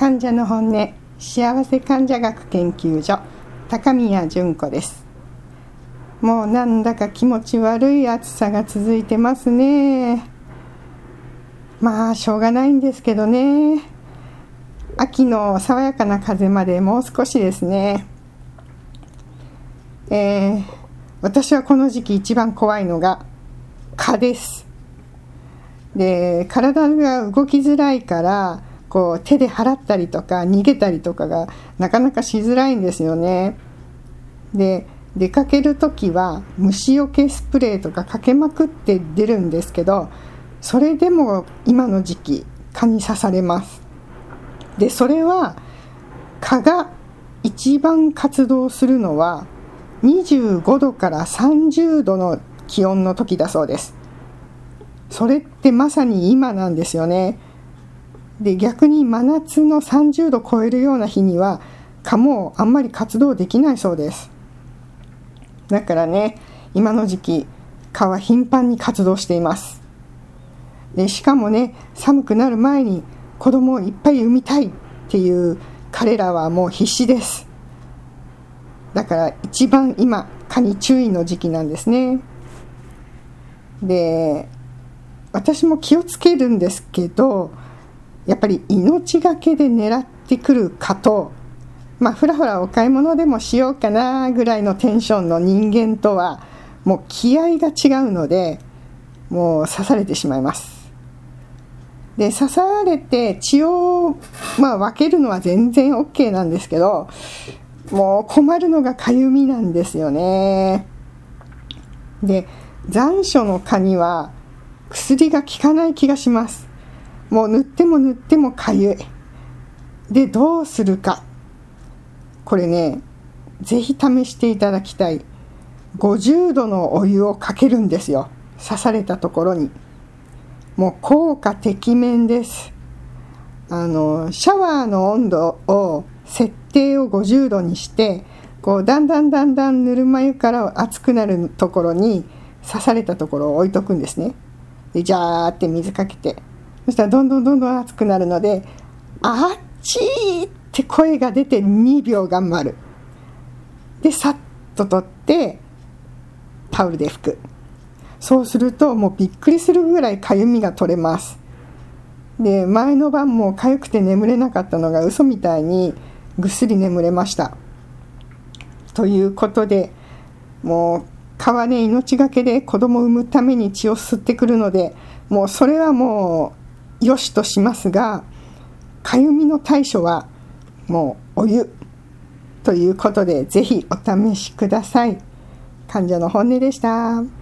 患者の本音幸せ患者学研究所高宮純子です。もうなんだか気持ち悪い暑さが続いてますね。まあしょうがないんですけどね。秋の爽やかな風までもう少しですね。えー、私はこの時期一番怖いのが蚊です。で体が動きづらいからこう手で払ったりとか逃げたりとかがなかなかしづらいんですよね。で出かける時は虫よけスプレーとかかけまくって出るんですけどそれでも今の時期蚊に刺されます。でそれは蚊が一番活動するのは25度から30度の気温の時だそうです。それってまさに今なんですよね。で逆に真夏の30度超えるような日には蚊もあんまり活動できないそうです。だからね今の時期蚊は頻繁に活動しています。でしかもね寒くなる前に子供をいっぱい産みたいっていう彼らはもう必死です。だから一番今蚊に注意の時期なんですね。で私も気をつけるんですけどやっぱり命がけで狙ってくるかとまあふらふらお買い物でもしようかなぐらいのテンションの人間とはもう気合が違うのでもう刺されてしまいます。で刺されて血を、まあ、分けるのは全然 OK なんですけどもう困るのがかゆみなんですよね。で残暑の蚊には薬が効かない気がします。もう塗っても塗ってもかゆい。で、どうするか。これね、ぜひ試していただきたい。50度のお湯をかけるんですよ。刺されたところに。もう効果てきめんです。あの、シャワーの温度を設定を50度にして、こうだんだんだんだんぬるま湯から熱くなるところに刺されたところを置いとくんですね。で、ジャーって水かけてそしたらどんどんどんどん熱くなるので「あっち!」って声が出て2秒頑張る。でさっと取ってタオルで拭く。そうするともうびっくりするぐらいかゆみが取れます。で前の晩も痒くて眠れなかったのが嘘みたいにぐっすり眠れました。ということでもう蚊はね命がけで子供を産むために血を吸ってくるのでもうそれはもう良しとしますがかゆみの対処はもうお湯ということでぜひお試しください患者の本音でした。